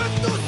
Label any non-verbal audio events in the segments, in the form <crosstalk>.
with the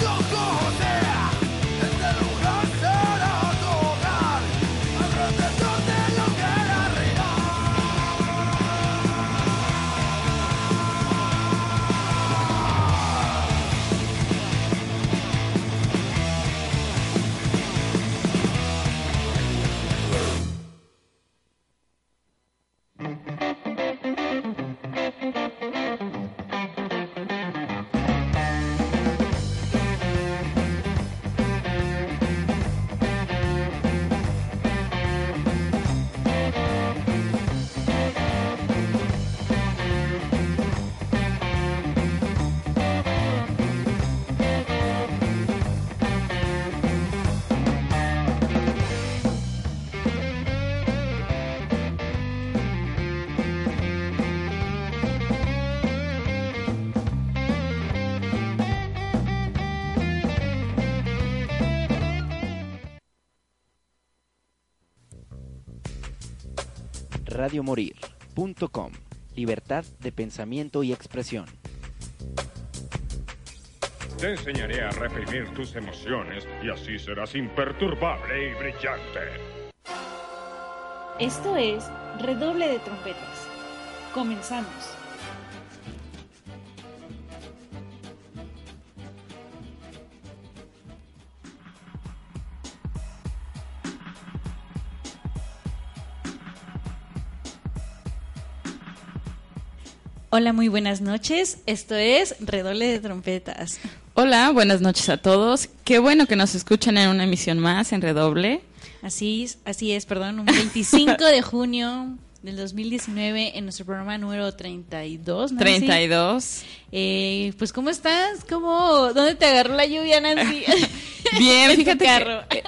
radiomorir.com. Libertad de pensamiento y expresión. Te enseñaré a reprimir tus emociones y así serás imperturbable y brillante. Esto es Redoble de Trompetas. Comenzamos. Hola, muy buenas noches. Esto es Redoble de Trompetas. Hola, buenas noches a todos. Qué bueno que nos escuchan en una emisión más en Redoble. Así es, así es, perdón, un 25 de junio del 2019 en nuestro programa número 32. Nancy. 32. Eh, pues, ¿cómo estás? ¿Cómo? ¿Dónde te agarró la lluvia, Nancy? <laughs> Bien, <laughs> fíjate que, eh,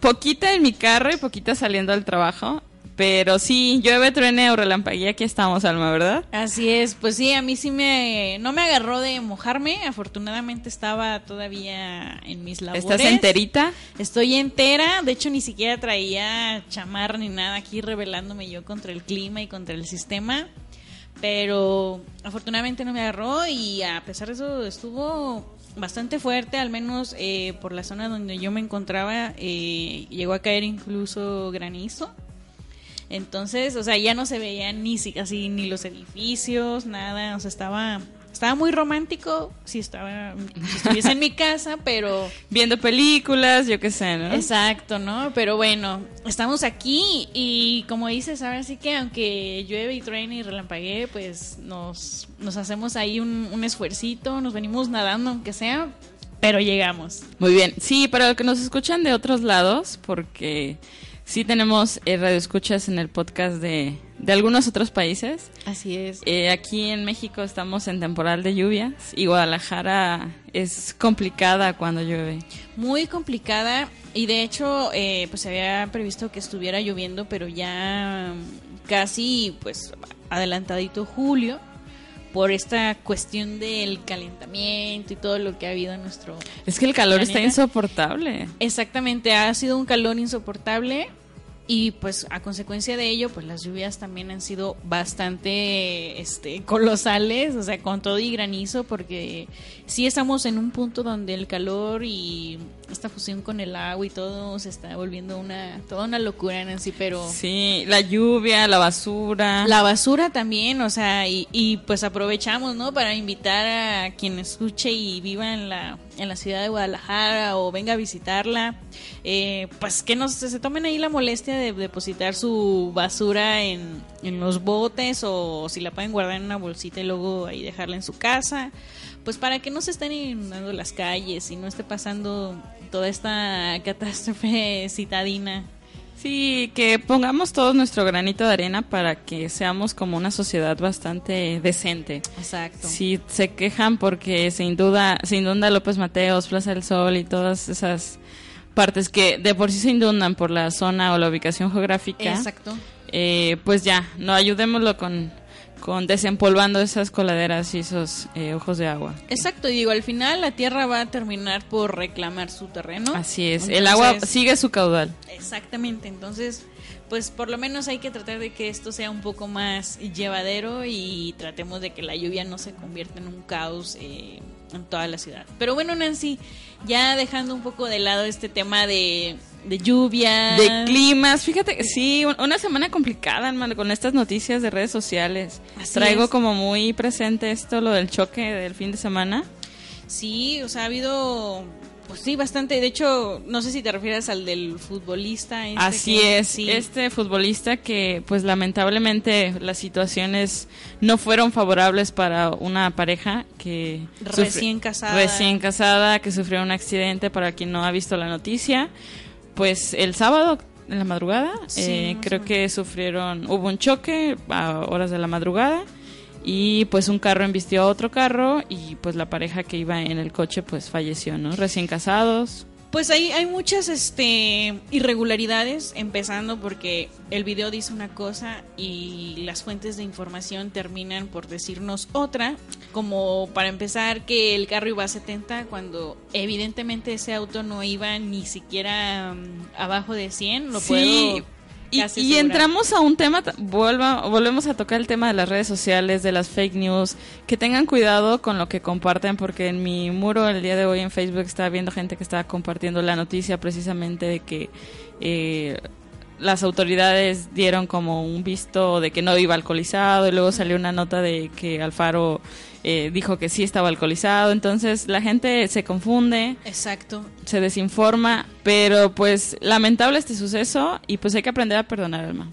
poquita en mi carro y poquita saliendo al trajo. Pero sí, llueve, truene o relampaguea, aquí estamos, Alma, ¿verdad? Así es, pues sí, a mí sí me... No me agarró de mojarme, afortunadamente estaba todavía en mis labores. ¿Estás enterita? Estoy entera, de hecho ni siquiera traía chamar ni nada aquí revelándome yo contra el clima y contra el sistema. Pero afortunadamente no me agarró y a pesar de eso estuvo bastante fuerte, al menos eh, por la zona donde yo me encontraba, eh, llegó a caer incluso granizo. Entonces, o sea, ya no se veían ni así ni los edificios, nada, o sea, estaba estaba muy romántico si estaba si estuviese en mi casa, pero viendo películas, yo qué sé, ¿no? Exacto, ¿no? Pero bueno, estamos aquí y como dices, ahora sí que aunque llueve y truene y relampaguee, pues nos, nos hacemos ahí un, un esfuercito, nos venimos nadando aunque sea, pero llegamos. Muy bien. Sí, para los que nos escuchan de otros lados, porque Sí tenemos eh, radioescuchas en el podcast de, de, algunos otros países. Así es. Eh, aquí en México estamos en temporal de lluvias y Guadalajara es complicada cuando llueve. Muy complicada y de hecho eh, pues se había previsto que estuviera lloviendo pero ya casi pues adelantadito julio por esta cuestión del calentamiento y todo lo que ha habido en nuestro Es que el calor planeta. está insoportable. Exactamente, ha sido un calor insoportable y pues a consecuencia de ello, pues las lluvias también han sido bastante este colosales, o sea, con todo y granizo porque sí estamos en un punto donde el calor y esta fusión con el agua y todo se está volviendo una toda una locura en sí, pero Sí, la lluvia, la basura. la basura también, o sea, y, y pues aprovechamos, ¿no? Para invitar a quien escuche y viva en la, en la ciudad de Guadalajara o venga a visitarla, eh, pues que nos, se tomen ahí la molestia de depositar su basura en, en los botes o si la pueden guardar en una bolsita y luego ahí dejarla en su casa, pues para que no se estén inundando las calles y no esté pasando toda esta <laughs> catástrofe citadina. Sí, que pongamos todos nuestro granito de arena para que seamos como una sociedad bastante decente. Exacto. Si se quejan porque se inunda, se inunda López Mateos, Plaza del Sol y todas esas partes que de por sí se inundan por la zona o la ubicación geográfica. Exacto. Eh, pues ya, no ayudémoslo con, con desempolvando esas coladeras y esos eh, ojos de agua. Exacto, digo, al final la tierra va a terminar por reclamar su terreno. Así es, el agua sigue su caudal. Exactamente, entonces pues por lo menos hay que tratar de que esto sea un poco más llevadero y tratemos de que la lluvia no se convierta en un caos eh, en toda la ciudad. Pero bueno, Nancy, ya dejando un poco de lado este tema de, lluvia. De climas, fíjate, sí, una semana complicada, hermano, con estas noticias de redes sociales. Traigo como muy presente esto, lo del choque del fin de semana. Sí, o sea, ha habido pues sí, bastante. De hecho, no sé si te refieres al del futbolista. Este Así es, este futbolista que pues lamentablemente las situaciones no fueron favorables para una pareja que... Recién casada. Recién casada, que sufrió un accidente, para quien no ha visto la noticia. Pues el sábado en la madrugada, eh, creo que sufrieron, hubo un choque a horas de la madrugada y pues un carro embistió a otro carro y pues la pareja que iba en el coche pues falleció, ¿no? Recién casados. Pues hay, hay muchas este, irregularidades, empezando porque el video dice una cosa y las fuentes de información terminan por decirnos otra, como para empezar que el carro iba a 70 cuando evidentemente ese auto no iba ni siquiera mm, abajo de 100, lo puedo y, entramos a un tema, vuelva, volvemos a tocar el tema de las redes sociales, de las fake news, que tengan cuidado con lo que comparten, porque en mi muro el día de hoy en Facebook estaba viendo gente que estaba compartiendo la noticia precisamente de que eh, las autoridades dieron como un visto de que no iba alcoholizado y luego salió una nota de que Alfaro eh, dijo que sí estaba alcoholizado, entonces la gente se confunde. Exacto. Se desinforma, pero pues lamentable este suceso y pues hay que aprender a perdonar, Alma.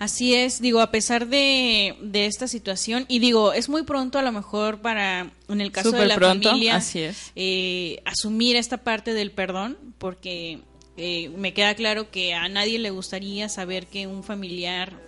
Así es, digo, a pesar de, de, esta situación, y digo, es muy pronto a lo mejor para, en el caso de la familia, así es. Eh, asumir esta parte del perdón, porque eh, me queda claro que a nadie le gustaría saber que un familiar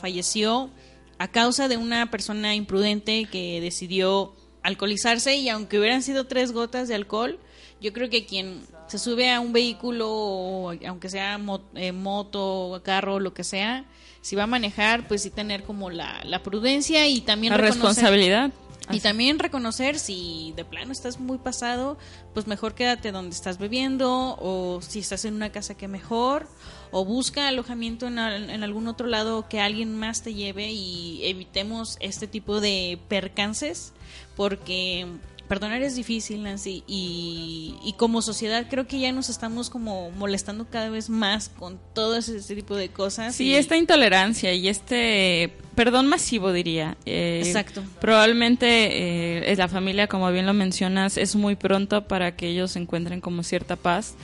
falleció a causa de una persona imprudente que decidió alcoholizarse y aunque hubieran sido tres gotas de alcohol, yo creo que quien se sube a un vehículo, aunque sea eh, moto, carro, lo que sea, si va a manejar, pues sí tener como la, la prudencia y también la responsabilidad. Y también reconocer si de plano estás muy pasado, pues mejor quédate donde estás bebiendo o si estás en una casa que mejor o busca alojamiento en, en, algún otro lado que alguien más te lleve y evitemos este tipo de percances porque perdonar es difícil, Nancy, y, y, como sociedad creo que ya nos estamos como molestando cada vez más con todo ese, tipo de cosas. Sí, esta intolerancia y este perdón masivo, diría. Eh, Exacto. Probablemente eh, la familia, como bien lo mencionas, es muy pronto para que ellos encuentren como cierta paz,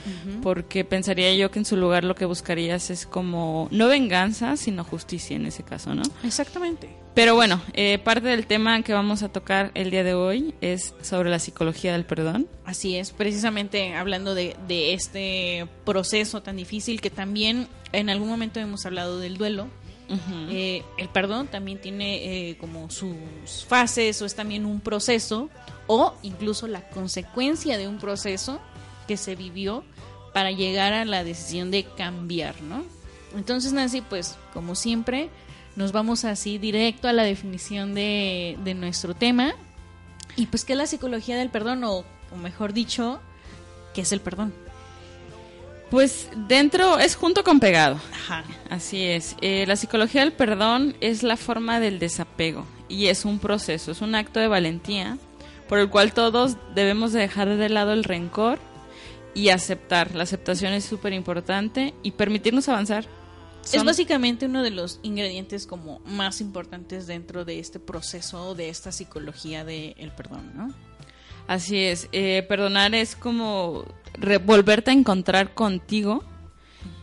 porque pensaría yo que en su lugar lo que buscarías es como no venganza, sino justicia en ese caso, ¿no? Exactamente. Pero bueno, eh, parte del tema que vamos a tocar el día de hoy es sobre la psicología del perdón. Así es, precisamente hablando de, de este proceso tan difícil que también en algún momento hemos hablado del duelo eh, el perdón también tiene eh, como sus fases o es también un proceso o incluso la consecuencia de un proceso que se vivió para llegar a la decisión de cambiar, ¿no? Entonces, Nancy, pues como siempre, nos vamos así directo a la definición de, de nuestro tema. Y pues, ¿qué es la psicología del perdón? O, o mejor dicho, ¿qué es el perdón? Pues dentro es junto con pegado. Ajá. Así es. Eh, la psicología del perdón es la forma del desapego y es un proceso, es un acto de valentía por el cual todos debemos dejar de lado el rencor y aceptar. La aceptación es súper importante y permitirnos avanzar. Es básicamente uno de los ingredientes como más importantes dentro de este proceso de esta psicología del perdón, ¿no? Así es. Eh, perdonar es como volverte a encontrar contigo.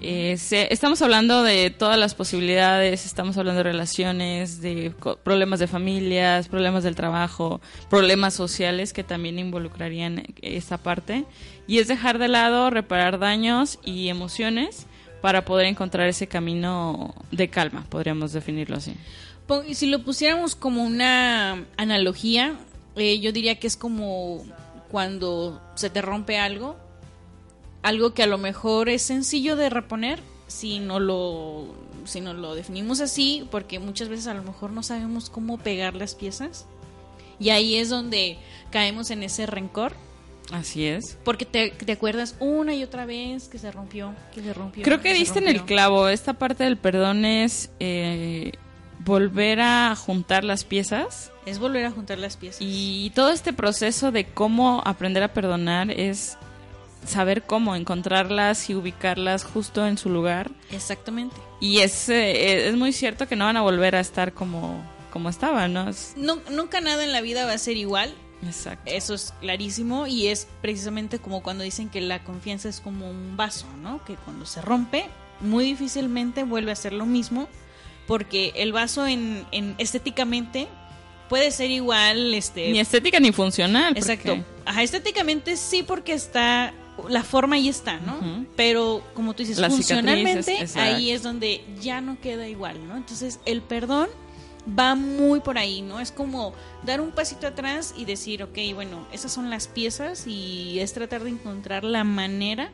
Eh, estamos hablando de todas las posibilidades, estamos hablando de relaciones, de problemas de familias, problemas del trabajo, problemas sociales que también involucrarían esta parte. Y es dejar de lado, reparar daños y emociones para poder encontrar ese camino de calma, podríamos definirlo así. Si lo pusiéramos como una analogía, eh, yo diría que es como cuando se te rompe algo algo que a lo mejor es sencillo de reponer si no lo si no lo definimos así, porque muchas veces a lo mejor no sabemos cómo pegar las piezas. Y ahí es donde caemos en ese rencor. Así es. Porque te, te acuerdas una y otra vez que se rompió, que se rompió. Creo que se diste en el clavo. Esta parte del perdón es eh, volver a juntar las piezas. Es volver a juntar las piezas. Y todo este proceso de cómo aprender a perdonar es saber cómo encontrarlas y ubicarlas justo en su lugar. Exactamente. Y es, eh, es muy cierto que no van a volver a estar como, como estaban, ¿no? Es- Nu- nunca nada en la vida va a ser igual. Exacto. Eso es clarísimo y es precisamente como cuando dicen que la confianza es como un vaso, ¿no? Que cuando se rompe, muy difícilmente vuelve a ser lo mismo, porque el vaso en, en estéticamente puede ser igual, este, Ni estética ni funcional. exacto. porque- Ajá, estéticamente sí porque está la forma ahí está, ¿no? Pero como tú dices, Las funcionalmente ahí es donde ya no queda igual, ¿no? Entonces, el perdón va muy por ahí, ¿no? Es como dar un pasito atrás y decir, ok, bueno, esas son las piezas y es tratar de encontrar la manera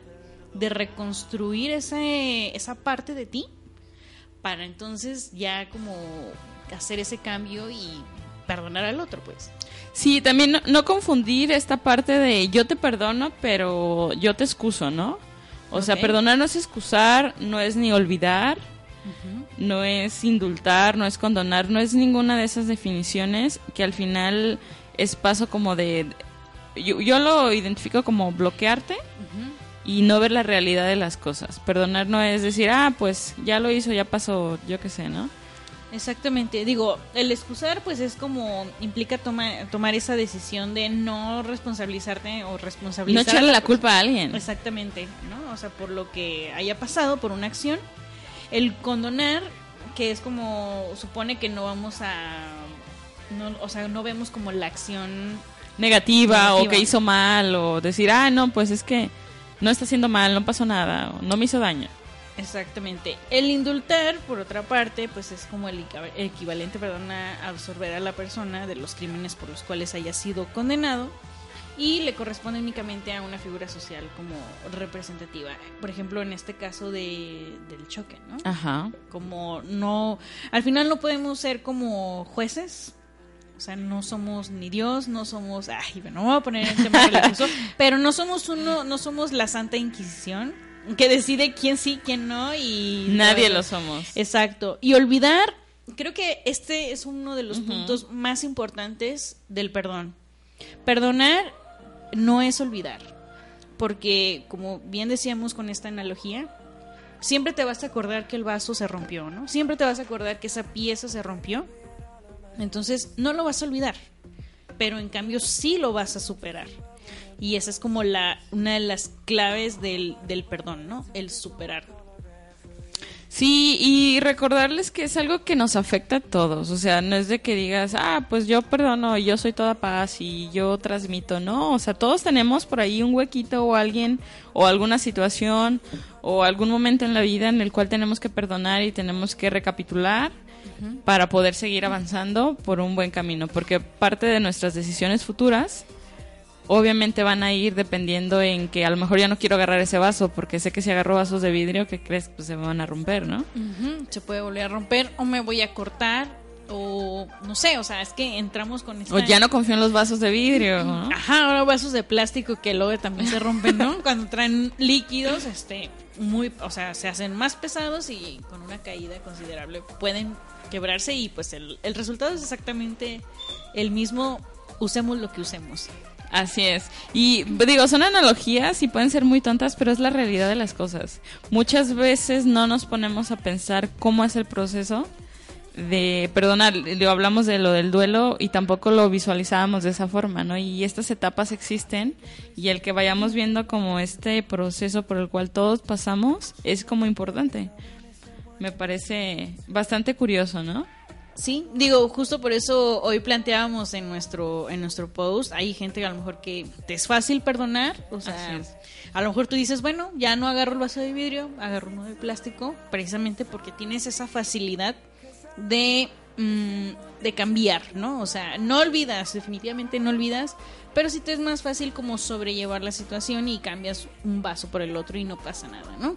de reconstruir ese, esa parte de ti para entonces ya como hacer ese cambio y perdonar al otro, pues. Sí, también no, no confundir esta parte de yo te perdono, pero yo te excuso, ¿no? O sea, perdonar no es excusar, no es ni olvidar, no es indultar, no es condonar, no es ninguna de esas definiciones que al final es paso como de... Yo, yo lo identifico como bloquearte y no ver la realidad de las cosas. Perdonar no es decir, ah, pues ya lo hizo, ya pasó, yo qué sé, ¿no? Exactamente, digo, el excusar pues es como implica toma- tomar esa decisión de no responsabilizarte o No responsabilizar echarle la culpa a alguien. Exactamente, ¿no? O sea, por lo que haya pasado, por una acción. El condonar, que es como, supone que no vamos a, no, o sea, no vemos como la acción negativa, o que hizo mal o decir, ah, no, pues es que no está haciendo mal, no pasó nada, o no me hizo daño. Exactamente. El indultar, por otra parte, pues es como el equiva- equivalente, perdón, a absorber a la persona de los crímenes por los cuales haya sido condenado y le corresponde únicamente a una figura social como representativa. Por ejemplo, en este caso de, del choque, ¿no? Ajá. Como no, al final no podemos ser como jueces. O sea, no somos ni Dios, no somos, ay, bueno, no voy a poner en tema religioso, <laughs> pero no somos uno, no somos la Santa Inquisición que decide quién sí, quién no y Nadie lo somos. Exacto. Y olvidar, creo que este es uno de los puntos más importantes del perdón. Perdonar no es olvidar, porque como bien decíamos con esta analogía, siempre te vas a acordar que el vaso se rompió, ¿no? Siempre te vas a acordar que esa pieza se rompió. Entonces, no lo vas a olvidar, pero en cambio sí lo vas a superar. Y esa es como la una de las claves del, del perdón, ¿no? El superar. Sí, y recordarles que es algo que nos afecta a todos. O sea, no es de que digas, ah, pues yo perdono, yo soy toda paz y yo transmito. No, o sea, todos tenemos por ahí un huequito o alguien o alguna situación o algún momento en la vida en el cual tenemos que perdonar y tenemos que recapitular para poder seguir avanzando por un buen camino. Porque parte de nuestras decisiones futuras obviamente van a ir dependiendo en que a lo mejor ya no quiero agarrar ese vaso porque sé que si agarro vasos de vidrio, ¿qué crees? Pues se me van a romper, ¿no? Se puede volver a romper o me voy a cortar o no sé, o sea, es que entramos con esta... O ya no confío en los vasos de vidrio, ¿no? Ajá, ahora vasos de plástico que luego también se rompen, ¿no? <laughs> Cuando traen líquidos, este, muy, o sea, se hacen más pesados y con una caída considerable pueden quebrarse y pues el, el resultado es exactamente el mismo, usemos lo que usemos. Así es. Y digo, son analogías y pueden ser muy tontas, pero es la realidad de las cosas. Muchas veces no nos ponemos a pensar cómo es el proceso de perdonar. Hablamos de lo del duelo y tampoco lo visualizábamos de esa forma, ¿no? Y estas etapas existen y el que vayamos viendo como este proceso por el cual todos pasamos es como importante. Me parece bastante curioso, ¿no? Sí, digo, justo por eso hoy planteábamos en nuestro en nuestro post, hay gente que a lo mejor que te es fácil perdonar, o sea, a lo mejor tú dices, bueno, ya no agarro el vaso de vidrio, agarro uno de plástico, precisamente porque tienes esa facilidad de mm, de cambiar, ¿no? O sea, no olvidas, definitivamente no olvidas, pero sí te es más fácil como sobrellevar la situación y cambias un vaso por el otro y no pasa nada, ¿no?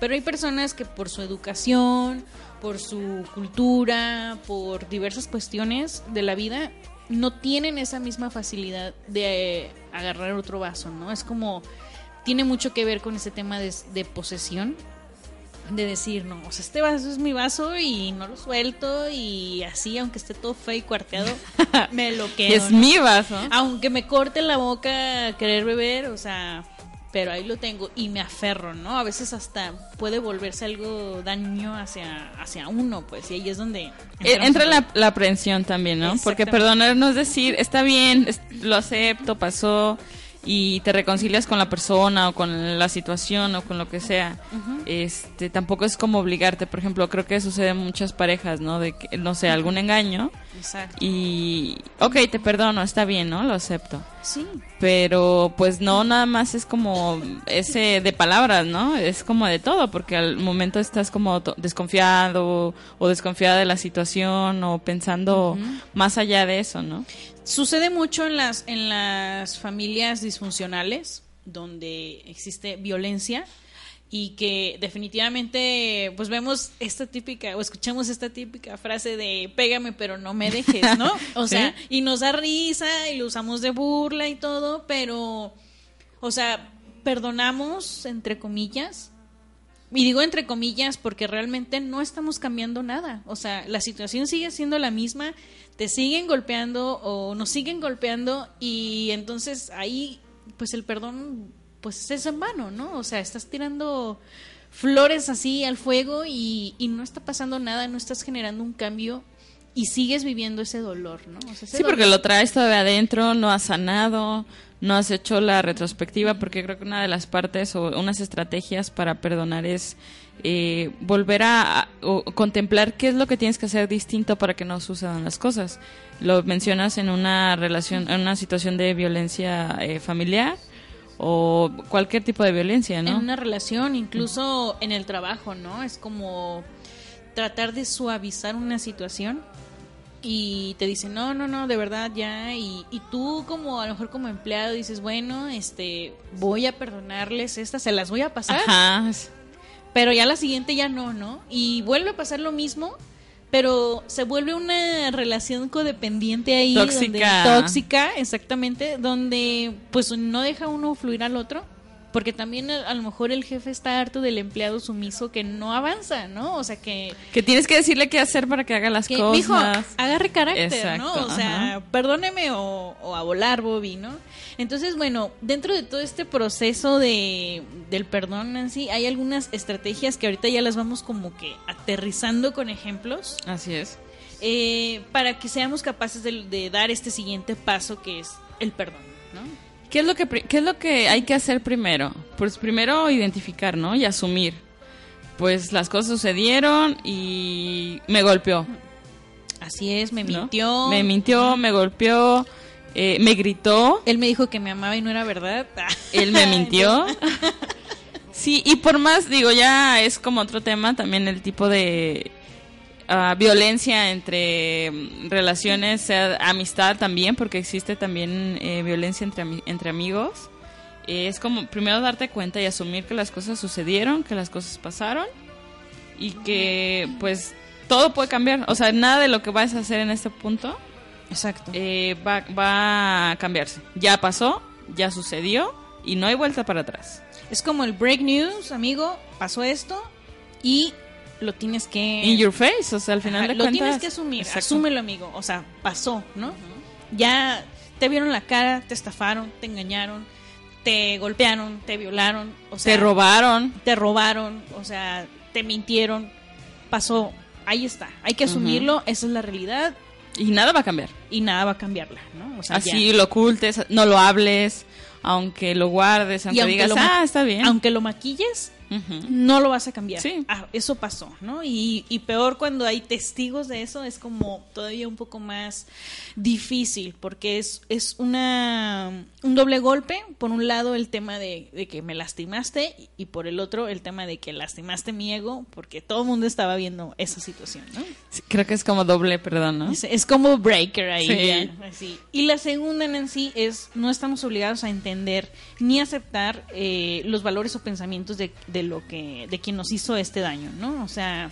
Pero hay personas que por su educación, por su cultura, por diversas cuestiones de la vida, no tienen esa misma facilidad de agarrar otro vaso, ¿no? Es como, tiene mucho que ver con ese tema de, de posesión, de decir, no, o sea, este vaso es mi vaso y no lo suelto y así, aunque esté todo feo y cuarteado, <laughs> me lo quedo. Es ¿no? mi vaso. Aunque me corte la boca querer beber, o sea, pero ahí lo tengo y me aferro, ¿no? A veces hasta puede volverse algo daño hacia, hacia uno, pues, y ahí es donde... Eh, Entra en- la, la aprehensión también, ¿no? Porque perdonar no es decir, está bien, lo acepto, pasó, y te reconcilias con la persona o con la situación o con lo que sea. Este, tampoco es como obligarte, por ejemplo, creo que sucede en muchas parejas, ¿no? De que, no sé, algún engaño Exacto. y, ok, te perdono, está bien, ¿no? Lo acepto. Sí, Pero pues no, nada más es como ese de palabras, ¿no? Es como de todo, porque al momento estás como desconfiado o desconfiada de la situación o pensando más allá de eso, ¿no? Sucede mucho en las, en las familias disfuncionales, donde existe violencia y que definitivamente pues vemos esta típica o escuchamos esta típica frase de pégame pero no me dejes, ¿no? <laughs> O Sí. sea, y nos da risa y lo usamos de burla y todo, pero o sea, perdonamos entre comillas. Y digo entre comillas porque realmente no estamos cambiando nada. O sea, la situación sigue siendo la misma, te siguen golpeando o nos siguen golpeando y entonces ahí pues el perdón pues es en vano, ¿no? O sea, estás tirando flores así al fuego y, y no está pasando nada, no estás generando un cambio y sigues viviendo ese dolor, ¿no? O sea, ese Sí, porque lo traes todavía adentro, no has sanado, no has hecho la retrospectiva, porque creo que una de las partes o unas estrategias para perdonar es eh, volver a, a- o contemplar qué es lo que tienes que hacer distinto para que no sucedan las cosas. Lo mencionas en una relación, en una situación de violencia eh, familiar o cualquier tipo de violencia, ¿no? En una relación, incluso en el trabajo, ¿no? Es como tratar de suavizar una situación y te dicen, no, no, no, de verdad ya. Y, y tú como a lo mejor como empleado dices, bueno, este, voy a perdonarles estas, se las voy a pasar. Ajá. Pero ya la siguiente ya no, ¿no? Y vuelve a pasar lo mismo, pero se vuelve una relación codependiente ahí. Tóxica. donde- tóxica, exactamente, donde pues no deja uno fluir al otro. Porque también a, lo mejor el jefe está harto del empleado sumiso que no avanza, ¿no? O sea, que, Que tienes que decirle qué hacer para que haga las que cosas. agarre carácter, ¿no? Exacto, O sea, perdóneme o, o a volar, Bobby, ¿no? Entonces, bueno, dentro de todo este proceso de, del perdón, Nancy, hay algunas estrategias que ahorita ya las vamos como que aterrizando con ejemplos Así es. eh, para que seamos capaces de, de dar este siguiente paso que es el perdón, ¿no? ¿Qué es lo que qué es lo que hay que hacer primero? Pues primero identificar, ¿no? Y asumir. Pues las cosas sucedieron y me golpeó. Así es, me ¿no? mintió. Me mintió, me golpeó, eh, me gritó, Él me dijo que me amaba y no era verdad. <laughs> él me mintió. Sí, y por más, digo, ya es como otro tema también el tipo de ah, violencia entre mm, relaciones, sea amistad también, porque existe también eh, violencia entre, entre amigos. Eh, es como primero darte cuenta y asumir que las cosas sucedieron, que las cosas pasaron y que pues todo puede cambiar. O sea, nada de lo que vas a hacer en este punto Exacto. eh, va, va a cambiarse. Ya pasó, ya sucedió y no hay vuelta para atrás. Es como el break news, amigo, pasó esto y lo tienes que... In your face, o sea, al final Ajá, de lo cuentas. tienes que asumir, Exacto. asúmelo, amigo. O sea, pasó, ¿no? Ya te vieron la cara, te estafaron, te engañaron, te golpearon, te violaron, o sea, Te robaron. te robaron, o sea, te mintieron, pasó, ahí está, hay que asumirlo, esa es la realidad Y nada va a cambiar. y nada va a cambiarla, ¿no? O sea, Así ya. lo ocultes, no lo hables, aunque lo guardes, aunque, aunque digas, lo ah, está bien. aunque lo maquilles, No lo vas a cambiar. Sí. Ah, eso pasó, ¿no? Y, y peor cuando hay testigos de eso, es como todavía un poco más difícil, porque es, es una un doble golpe. Por un lado, el tema de, de que me lastimaste, y, y por el otro, el tema de que lastimaste mi ego, porque todo el mundo estaba viendo esa situación, ¿no? Sí, creo que es como doble perdón, ¿no? Es, es como breaker ahí. Sí. así. Y la segunda, Nancy, es no estamos obligados a entender ni aceptar eh, los valores o pensamientos de, de de lo que de quien nos hizo este daño, ¿no? O sea,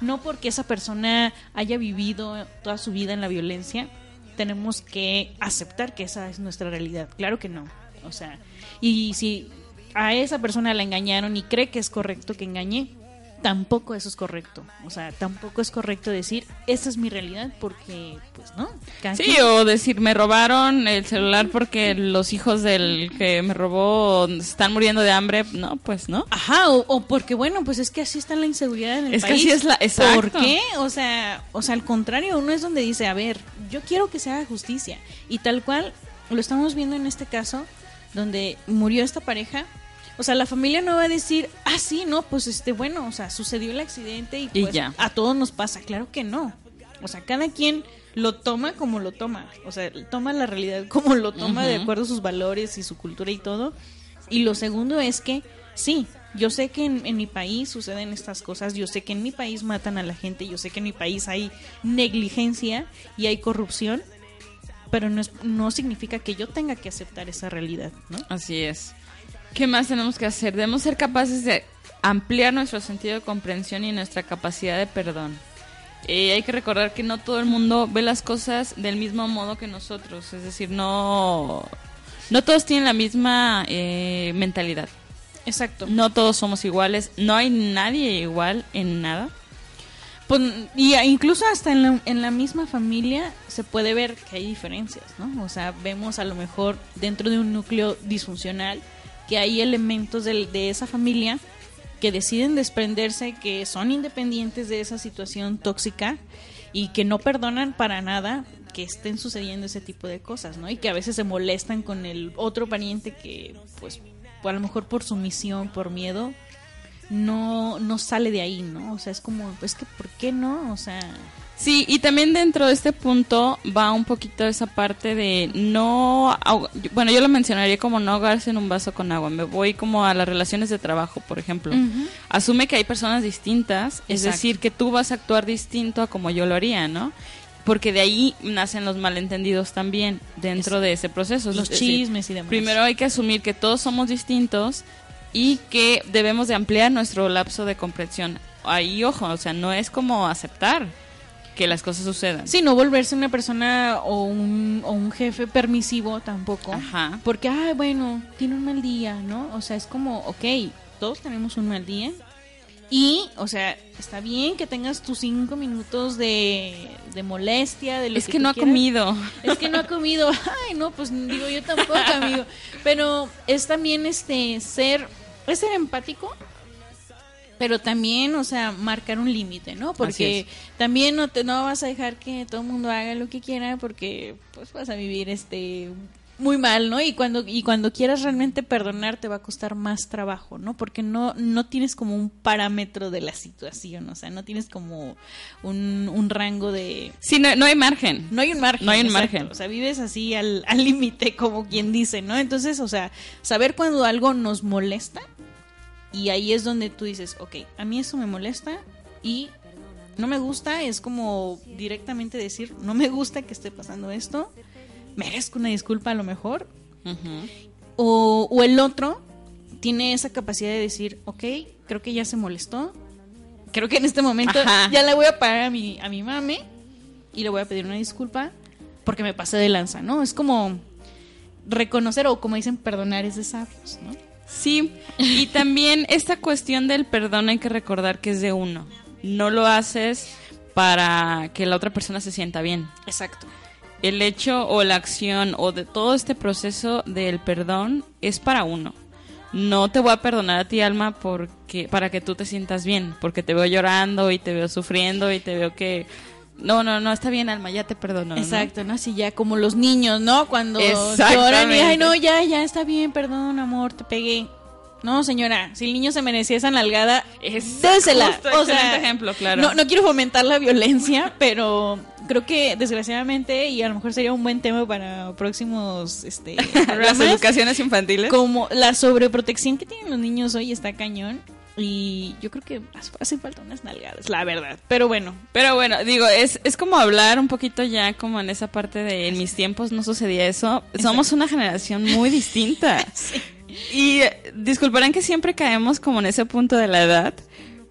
no porque esa persona haya vivido toda su vida en la violencia, tenemos que aceptar que esa es nuestra realidad. Claro que no. O sea, y si a esa persona la engañaron y cree que es correcto que engañe, tampoco eso es correcto. O sea, tampoco es correcto decir, esa es mi realidad porque, pues no. Cada Sí, quien- o decir, me robaron el celular porque los hijos del que me robó están muriendo de hambre. No, pues no. Ajá, o, o porque bueno, pues es que así está la inseguridad en el Es que país. así es la- exacto. ¿Por qué? O sea, o sea, al contrario, uno es donde dice, a ver, yo quiero que se haga justicia. Y tal cual, lo estamos viendo en este caso, donde murió esta pareja. O sea, la familia no va a decir, ah, sí, no, pues este, bueno, o sea, sucedió el accidente y Y pues ya. a todos nos pasa. Claro que no. O sea, cada quien lo toma como lo toma. O sea, toma la realidad como lo toma de acuerdo a sus valores y su cultura y todo. Y lo segundo es que, sí, yo sé que en, en mi país suceden estas cosas, yo sé que en mi país matan a la gente, yo sé que en mi país hay negligencia y hay corrupción, pero no, es, no significa que yo tenga que aceptar esa realidad, ¿no? Así es. ¿Qué más tenemos que hacer? Debemos ser capaces de ampliar nuestro sentido de comprensión y nuestra capacidad de perdón. Eh, hay que recordar que no todo el mundo ve las cosas del mismo modo que nosotros, es decir, no, no todos tienen la misma eh, mentalidad. Exacto. No todos somos iguales, no hay nadie igual en nada. Pues, y incluso hasta en la, en la misma familia se puede ver que hay diferencias, ¿no? O sea, vemos a lo mejor dentro de un núcleo disfuncional que hay elementos del- de esa familia que deciden desprenderse, que son independientes de esa situación tóxica y que no perdonan para nada que estén sucediendo ese tipo de cosas, ¿no? Y que a veces se molestan con el otro pariente que, pues, a lo mejor por sumisión, por miedo, no, no sale de ahí, ¿no? O sea, es como, pues que, ¿por qué no? O sea, Sí, y también dentro de este punto va un poquito esa parte de no, bueno, yo lo mencionaría como no ahogarse en un vaso con agua. Me voy como a las relaciones de trabajo, por ejemplo. Asume que hay personas distintas, es decir, que tú vas a actuar distinto a como yo lo haría, ¿no? Porque de ahí nacen los malentendidos también dentro Es- de ese proceso. los Es decir, chismes y demás. Primero hay que asumir que todos somos distintos y que debemos de ampliar nuestro lapso de comprensión. Ahí, ojo, o sea, no es como aceptar que las cosas sucedan. Sí, no volverse una persona o un, o un jefe permisivo tampoco. Ajá. Porque, ay, bueno, tiene un mal día, ¿no? O sea, es como, ok, todos tenemos un mal día. Y, o sea, está bien que tengas tus cinco minutos de, de molestia, de lo Es que, no ha quieras. comido. Es que no ha comido. <laughs> Ay, no, pues digo yo tampoco, amigo. <laughs> Pero es también este ser, es ser empático, pero también, o sea, marcar un límite, ¿no? Porque también no te no vas a dejar que todo el mundo haga lo que quiera porque pues vas a vivir este muy mal, ¿no? Y cuando y cuando quieras realmente perdonar te va a costar más trabajo, ¿no? Porque no no tienes como un parámetro de la situación, o sea, no tienes como un, un rango de Sí, no, no hay margen. no hay un margen. No hay un exacto. margen. O sea, vives así al al límite, como quien dice, ¿no? Entonces, o sea, saber cuando algo nos molesta y ahí es donde tú dices, ok, a mí eso me molesta y no me gusta, es como directamente decir, no me gusta que esté pasando esto, merezco una disculpa a lo mejor, Ujú. o, o el otro tiene esa capacidad de decir, ok, creo que ya se molestó, creo que en este momento Ajá. ya le voy a pagar a mi, a mi mame y le voy a pedir una disculpa porque me pasé de lanza, ¿no? Es como reconocer o como dicen, perdonar es de sabios, ¿no? Sí, y <laughs> también esta cuestión del perdón hay que recordar que es de uno. No lo haces para que la otra persona se sienta bien. Exacto. El hecho o la acción o de todo este proceso del perdón es para uno. No te voy a perdonar a ti, Alma, porque para que tú te sientas bien, porque te veo llorando y te veo sufriendo y te veo que no, no, no, está bien, Alma, ya te perdono. ¿no? Exacto, ¿no? Así ya como los niños, ¿no? Cuando lloran y, ay, no, ya, ya está bien, perdón, amor, te pegué. No, señora, si el niño se merecía esa nalgada, désela. o sea, ejemplo, claro. No, no quiero fomentar la violencia, <laughs> pero creo que desgraciadamente, y a lo mejor sería un buen tema para próximos este, <laughs> Las educaciones infantiles. como la sobreprotección que tienen los niños hoy está cañón. Y yo creo que hace falta unas nalgadas, la verdad. Pero bueno, Pero bueno, digo, es, es como hablar un poquito ya como en esa parte de en mis tiempos no sucedía eso. Somos una generación muy distinta. <laughs> Y Y eh, disculparán que siempre caemos como en ese punto de la edad,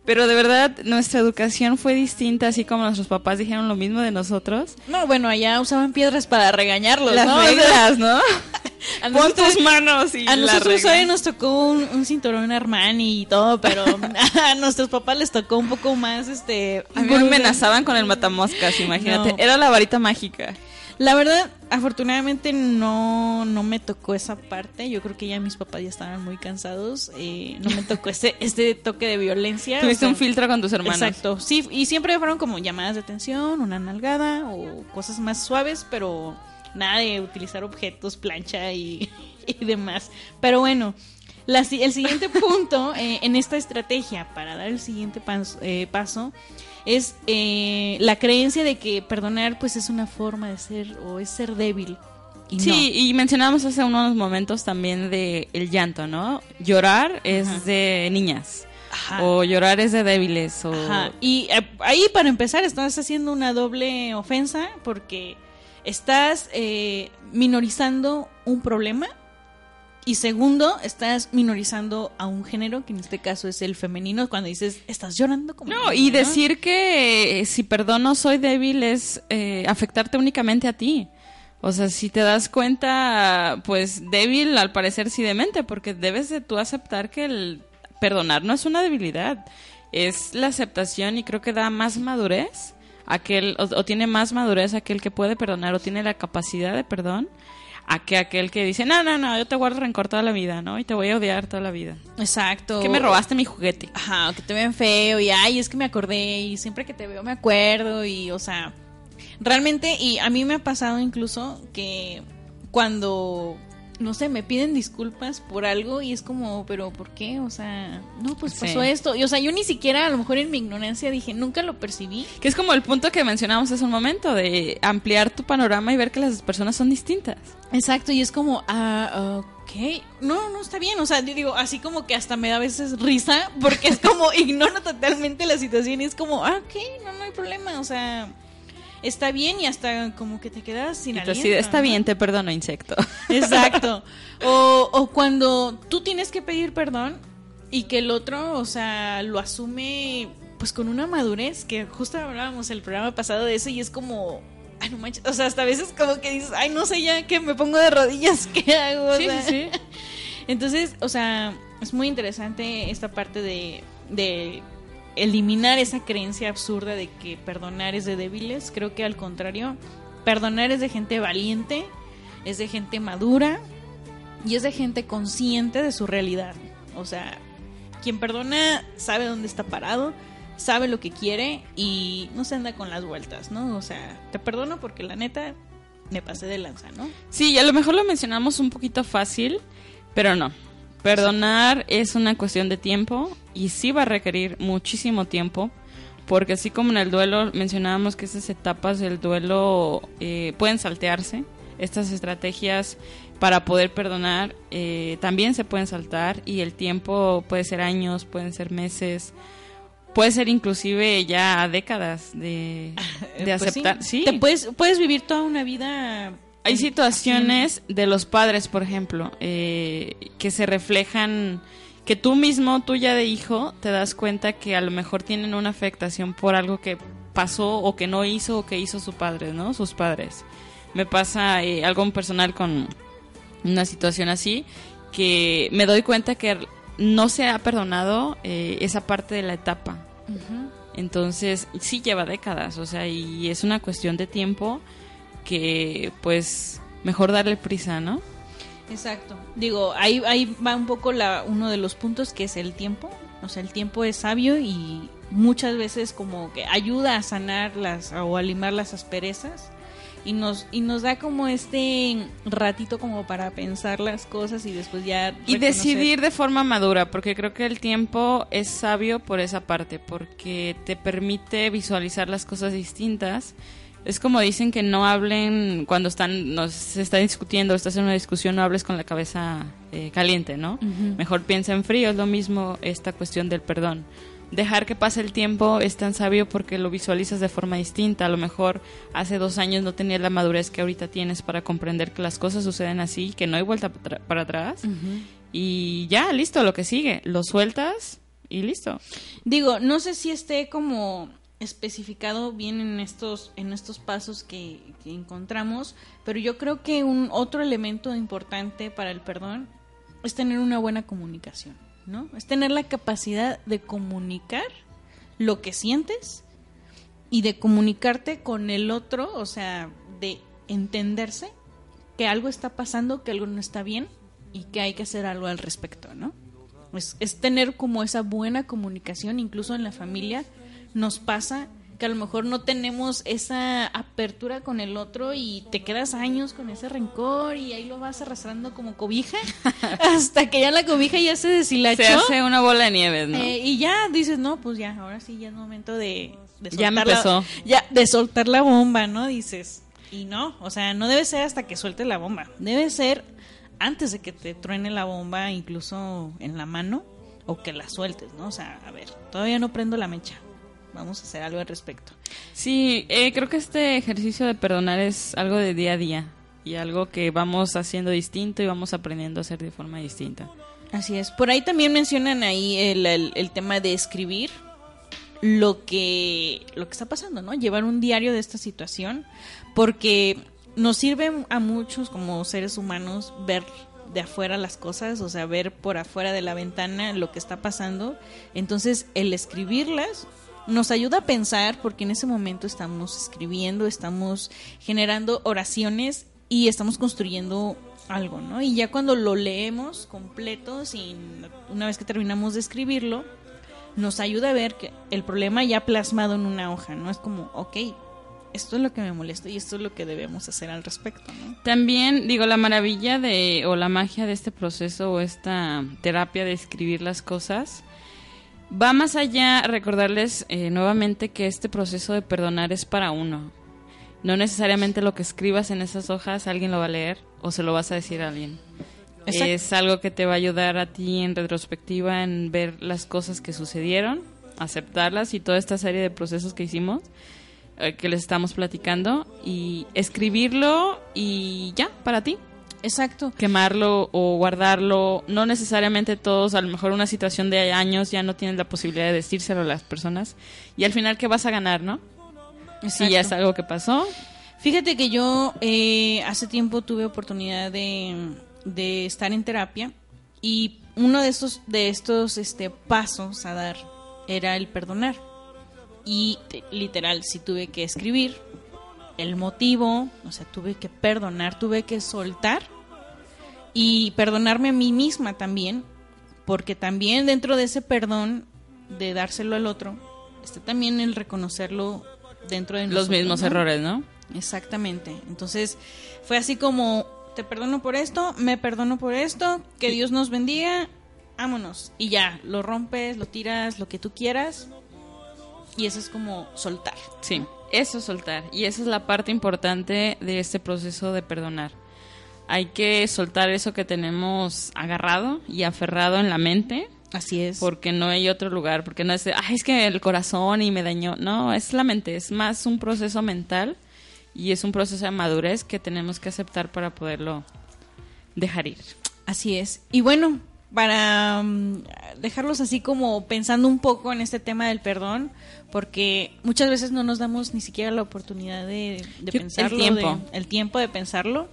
pero de verdad nuestra educación fue distinta, así como nuestros papás dijeron lo mismo de nosotros. No, bueno, allá usaban piedras para regañarlos, Las ¿no? Reglas, ¿no? <laughs> a Pon tus manos y A nosotros hoy nos tocó un, un cinturón Armani y todo, pero <laughs> <laughs> a nuestros papás les tocó un poco más, este... A mí me amenazaban con el matamoscas, imagínate. No. Era la varita mágica. La verdad, afortunadamente no, no me tocó esa parte. Yo creo que ya mis papás ya estaban muy cansados. eh, no me tocó este, <laughs> este toque de violencia. Tuviste o sea, un filtro con tus hermanos. Exacto, sí, y siempre fueron como llamadas de atención, una nalgada o cosas más suaves, pero nada de utilizar objetos, plancha y, <laughs> y demás. Pero bueno, la el siguiente <laughs> punto eh, en esta estrategia para dar el siguiente pas- eh, paso es eh, la creencia de que perdonar pues es una forma de ser o es ser débil. Y Sí, y mencionábamos hace unos momentos también de el llanto, ¿no? Llorar es Ajá. de niñas. Ajá. O llorar es de débiles. O... Ajá. Y eh, ahí para empezar estás haciendo una doble ofensa porque estás eh, minorizando un problema y segundo, estás minorizando a un género, que en este caso es el femenino, cuando dices, estás llorando como... No, niña", y decir que eh, si perdono soy débil es eh, afectarte únicamente a ti. O sea, si te das cuenta, pues débil al parecer sí demente, porque debes de tú aceptar que el perdonar no es una debilidad, es la aceptación y creo que da más madurez aquel o, o tiene más madurez aquel que puede perdonar o tiene la capacidad de perdón a que aquel que dice, no, no, no, yo te guardo rencor toda la vida, ¿no? Y te voy a odiar toda la vida. Exacto. Que me robaste mi juguete. Ajá, que te ven feo y ay, es que me acordé y siempre que te veo me acuerdo y o sea, realmente y a mí me ha pasado incluso que cuando no sé, me piden disculpas por algo y es como, pero ¿por qué? O sea, no, pues pasó Sí. esto. Y o sea, yo ni siquiera a lo mejor en mi ignorancia dije, nunca lo percibí. Que es como el punto que mencionamos hace un momento, de ampliar tu panorama y ver que las personas son distintas. Exacto, y es como, ah, ok, no, no está bien, o sea, yo digo, así como que hasta me da a veces risa, porque es como, <laughs> ignoro totalmente la situación y es como, ah, ok, no, no hay problema, o sea, está bien y hasta como que te quedas sin aliento, de, está bien, te perdono, insecto. <laughs> Exacto. O, o cuando tú tienes que pedir perdón y que el otro, o sea, lo asume pues con una madurez, que justo hablábamos el programa pasado de eso y es como, ay no manches, o sea, hasta a veces como que dices, ay no sé ya que me pongo de rodillas, <laughs> ¿qué hago? O Sí, sea, sí, sí. <laughs> Entonces, o sea, es muy interesante esta parte de, de eliminar esa creencia absurda de que perdonar es de débiles. Creo que al contrario, perdonar es de gente valiente, es de gente madura y es de gente consciente de su realidad. O sea, quien perdona sabe dónde está parado, sabe lo que quiere y no se anda con las vueltas, ¿no? O sea, te perdono porque la neta me pasé de lanza, ¿no? Sí, a lo mejor lo mencionamos un poquito fácil, pero no. Perdonar es una cuestión de tiempo y sí va a requerir muchísimo tiempo, porque así como en el duelo mencionábamos que esas etapas del duelo eh, pueden saltearse, estas estrategias para poder perdonar eh, también se pueden saltar y el tiempo puede ser años, pueden ser meses, puede ser inclusive ya décadas de, <laughs> de pues aceptar. sí. Te puedes, puedes vivir toda una vida. Hay situaciones de los padres, por ejemplo, eh, que se reflejan, que tú mismo, tú ya de hijo, te das cuenta que a lo mejor tienen una afectación por algo que pasó o que no hizo o que hizo su padre, ¿no? Sus padres. Me pasa eh, algo personal con una situación así, que me doy cuenta que no se ha perdonado eh, esa parte de la etapa. Entonces, sí lleva décadas, o sea, y es una cuestión de tiempo que, pues, mejor darle prisa, ¿no? Exacto. Digo, ahí, ahí va un poco la, uno de los puntos que es el tiempo. O sea, el tiempo es sabio y muchas veces como que ayuda a sanar las o a limar las asperezas y nos y nos da como este ratito como para pensar las cosas y después ya Y decidir de forma madura, porque creo que el tiempo es sabio por esa parte, porque te permite visualizar las cosas distintas. Es como dicen que no hablen cuando están, nos, se está discutiendo, estás en una discusión, no hables con la cabeza eh, caliente, ¿no? Mejor piensa en frío, es lo mismo esta cuestión del perdón. Dejar que pase el tiempo es tan sabio porque lo visualizas de forma distinta. A lo mejor hace dos años no tenías la madurez que ahorita tienes para comprender que las cosas suceden así, que no hay vuelta para atrás. Y ya, listo, lo que sigue. Lo sueltas y listo. Digo, no sé si esté como especificado bien en estos en estos pasos que, que encontramos, pero yo creo que un otro elemento importante para el perdón es tener una buena comunicación, ¿no? Es tener la capacidad de comunicar lo que sientes y de comunicarte con el otro, o sea, de entenderse que algo está pasando, que algo no está bien y que hay que hacer algo al respecto, ¿no? Es, es tener como esa buena comunicación, incluso en la familia nos pasa que a lo mejor no tenemos esa apertura con el otro y te quedas años con ese rencor y ahí lo vas arrastrando como cobija <laughs> hasta que ya la cobija ya se deshilachó. Se hace una bola de nieve, ¿no? Eh, y ya dices, no, pues ya, ahora sí ya es momento de, de Ya me soltar la- empezó. ya, de soltar la bomba, ¿no? Dices. Y no, o sea, no debe ser hasta que sueltes la bomba. Debe ser antes de que te truene la bomba, incluso en la mano, o que la sueltes, ¿no? O sea, a ver, todavía no prendo la mecha. Vamos a hacer algo al respecto. Sí, eh, creo que este ejercicio de perdonar es algo de día a día y algo que vamos haciendo distinto y vamos aprendiendo a hacer de forma distinta. Así es. Por ahí también mencionan ahí el, el- el tema de escribir lo que, lo que está pasando, ¿no? Llevar un diario de esta situación, porque nos sirve a muchos como seres humanos ver de afuera las cosas, o sea, ver por afuera de la ventana lo que está pasando. Entonces, el escribirlas nos ayuda a pensar, porque en ese momento estamos escribiendo, estamos generando oraciones y estamos construyendo algo, ¿no? Y ya cuando lo leemos completo, sin, una vez que terminamos de escribirlo, nos ayuda a ver que el problema ya plasmado en una hoja, ¿no? Es como, ok, esto es lo que me molesta y esto es lo que debemos hacer al respecto, ¿no? También, digo, la maravilla de, o la magia de este proceso o esta terapia de escribir las cosas, va más allá, recordarles eh, nuevamente que este proceso de perdonar es para uno. No necesariamente lo que escribas en esas hojas alguien lo va a leer o se lo vas a decir a alguien. Exacto. Es algo que te va a ayudar a ti en retrospectiva en ver las cosas que sucedieron, aceptarlas y toda esta serie de procesos que hicimos, eh, que les estamos platicando, y escribirlo y ya, para ti. Exacto. Quemarlo o guardarlo, no necesariamente todos, a lo mejor una situación de años ya no tienes la posibilidad de decírselo a las personas, y al final, ¿qué vas a ganar, no? Si ya es algo que pasó, Fíjate que yo eh, hace tiempo tuve oportunidad de, de estar en terapia y uno de estos, de estos este, pasos a dar era el perdonar. Y te- literal, sí tuve que escribir el motivo, o sea, tuve que perdonar, tuve que soltar y perdonarme a mí misma también, porque también dentro de ese perdón de dárselo al otro, está también el reconocerlo dentro de los nosotros, mismos ¿no? errores, ¿no? Exactamente. Entonces, fue así como, te perdono por esto, me perdono por esto, que Dios nos bendiga, vámonos. Y ya, lo rompes, lo tiras, lo que tú quieras. Y eso es como soltar. Sí, eso es soltar. Y esa es la parte importante de este proceso de perdonar. Hay que soltar eso que tenemos agarrado y aferrado en la mente, Así es. porque no hay otro lugar, porque no es, de, ay, es que el corazón y me dañó. No, es la mente, es más un proceso mental y es un proceso de madurez que tenemos que aceptar para poderlo dejar ir. Así es. Y bueno, para mm, dejarlos así como pensando un poco en este tema del perdón, porque muchas veces no nos damos ni siquiera la oportunidad de, de Yo- el pensarlo, tiempo. de- el tiempo de pensarlo.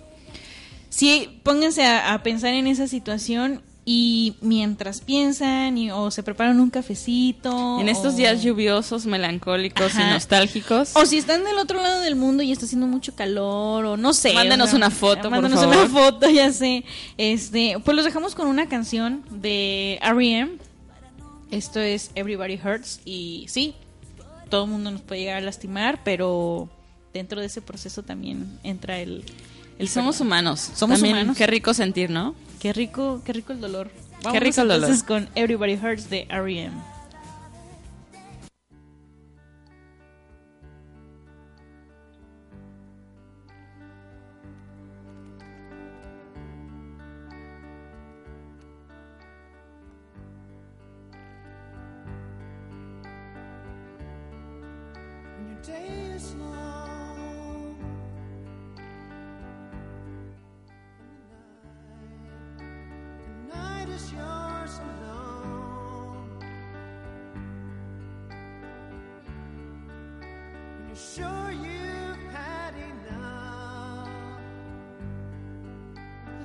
Sí, pónganse a, a pensar en esa situación y mientras piensan y- o se preparan un cafecito. En estos o- días lluviosos, melancólicos y nostálgicos. O si están del otro lado del mundo y está haciendo mucho calor o no sé. O sea, una foto, por favor. una <laughs> foto, ya sé. Este, pues los dejamos con una canción de R.E.M. Esto es Everybody Hurts y sí, todo el mundo nos puede llegar a lastimar, pero dentro de ese proceso también entra el... el somos humanos. Somos También, humanos. Qué rico sentir, ¿no? Qué rico, qué rico el dolor. Qué rico el dolor. entonces con Everybody Hurts de R.E.M.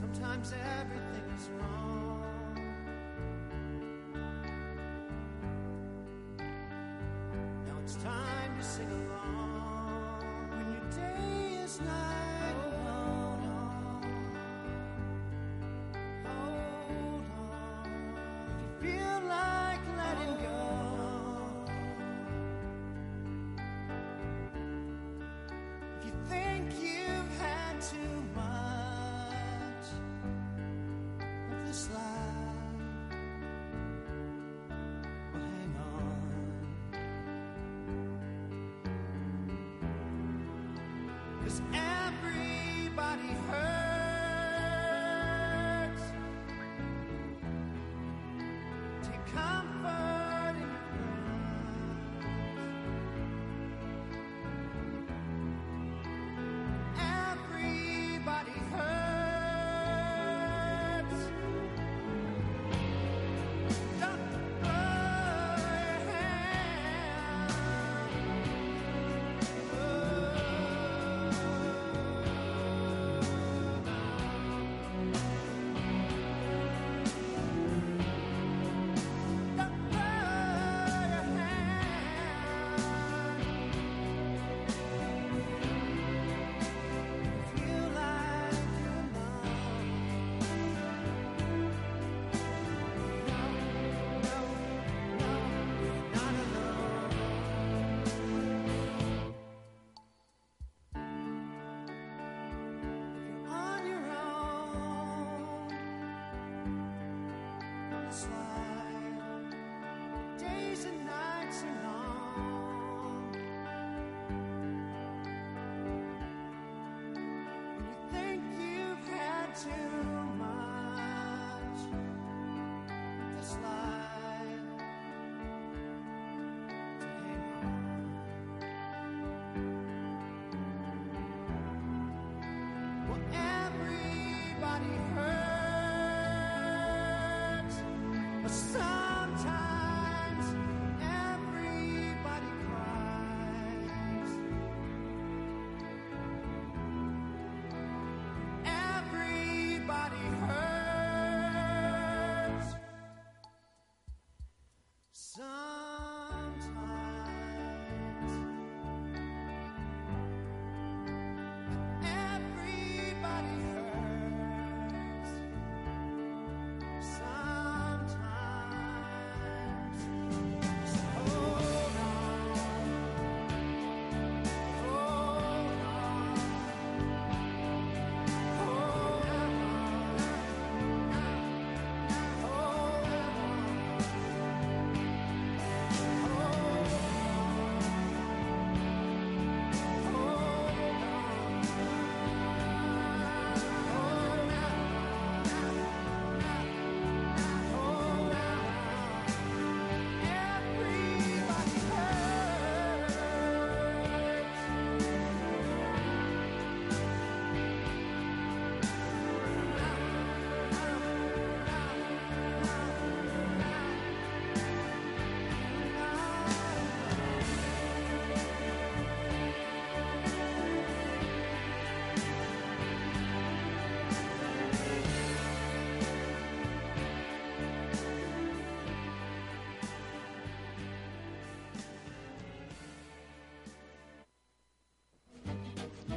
Sometimes everything is wrong. Now it's time to sing along. When your day is night, hold on. Hold on. If you feel like letting go, if you think you've had too as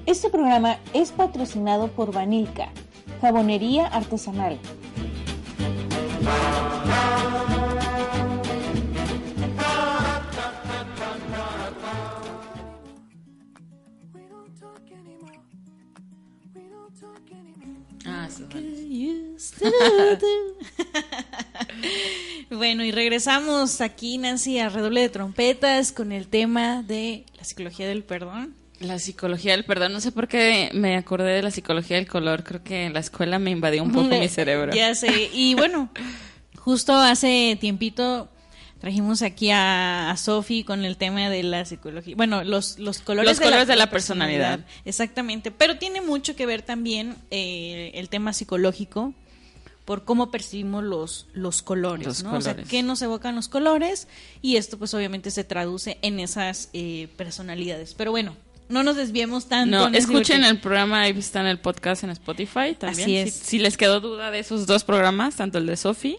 Este programa es patrocinado por Vanilka, jabonería artesanal. We don't talk anymore. We don't talk anymore. Ah, sí. <laughs> Bueno, y regresamos aquí, Nancy, a redoble de trompetas con el tema de la psicología del perdón. La psicología del perdón, no sé por qué me acordé de la psicología del color, creo que en la escuela me invadió un poco <laughs> mi cerebro. Ya sé. Y <laughs> bueno, justo hace tiempito trajimos aquí a, a Sofi con el tema de la psicología. Bueno, los, los colores, Los colores de la personalidad. Exactamente. Pero tiene mucho que ver también eh, el tema psicológico por cómo percibimos los, los colores, Los ¿no? O sea, qué nos evocan los colores y esto pues obviamente se traduce en esas eh, personalidades. Pero bueno, no nos desviemos tanto. No, escuchen el programa, ahí está en el podcast en Spotify también. Así es. Si, si les quedó duda de esos dos programas, tanto el de Sofi,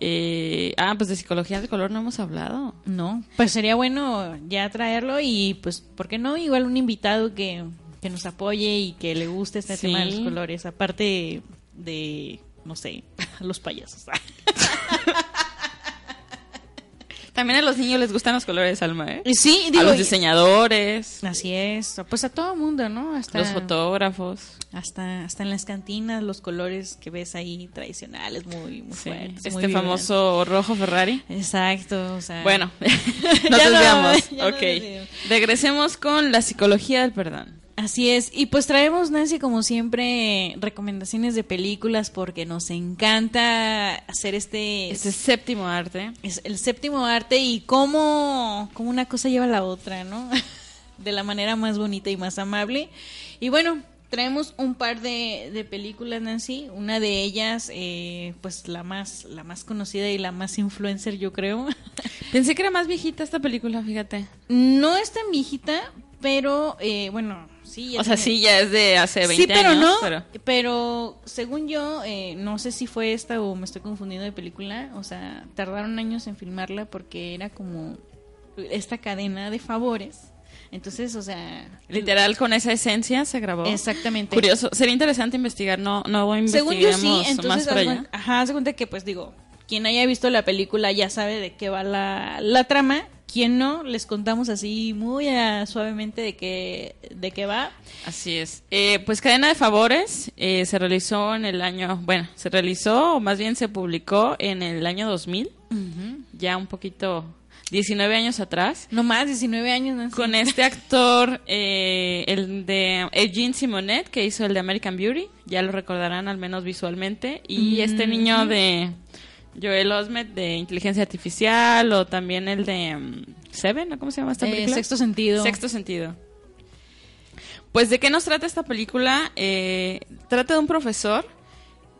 eh, ah, pues de psicología del color no hemos hablado. No, pues sería bueno ya traerlo y pues, ¿por qué no? Igual un invitado que, que nos apoye y que le guste este Sí. tema de los colores, aparte de, no sé, <laughs> los payasos. <laughs> También a los niños les gustan los colores, Alma, ¿eh? Y sí, a digo, los y- diseñadores, así es, pues a todo mundo, ¿no? Hasta, los fotógrafos. hasta, hasta en las cantinas, los colores que ves ahí tradicionales, muy, muy Sí, fuertes. este muy famoso rojo Ferrari. Exacto, o sea. Bueno, <laughs> <laughs> nos no, desviamos. <laughs> nos ok. Regresemos con la psicología del perdón. Así es, y pues traemos, Nancy, como siempre, recomendaciones de películas porque nos encanta hacer este... Este séptimo arte. es el séptimo arte y cómo, cómo una cosa lleva a la otra, ¿no? <laughs> De la manera más bonita y más amable. Y bueno, traemos un par de, de películas, Nancy. Una de ellas, eh, pues la más, la más conocida y la más influencer, yo creo. <laughs> Pensé que era más viejita esta película, fíjate. No es tan viejita, pero eh, bueno, sí. O sea, tiene- sí, ya es de hace 20 Sí, pero años. no. pero- Pero... según yo, eh, no sé si fue esta o me estoy confundiendo de película. O sea, tardaron años en filmarla porque era como esta cadena de favores. Entonces, o sea. Literal, con esa esencia se grabó. Exactamente. Curioso. Sería interesante investigar. No, no Según yo sí, más entonces. por haz allá. Ajá, de cuenta que, pues digo, quien haya visto la película ya sabe de qué va la, la trama. Quien no, les contamos así muy ah, suavemente de qué, de qué va. Así es. Eh, pues Cadena de Favores eh, se realizó en el año, bueno, se realizó o más bien se publicó en el año 2000, ya un poquito, 19 años atrás, No más, 19 años. Nancy. con este actor, eh, el de Eugene Simonet, que hizo el de American Beauty, ya lo recordarán al menos visualmente, y este niño de Joel Osment de Inteligencia Artificial, o también el de mm, Seven, ¿no? ¿cómo se llama esta Eh, película? sexto sentido. Sexto sentido. Pues de qué nos trata esta película? Eh, trata de un profesor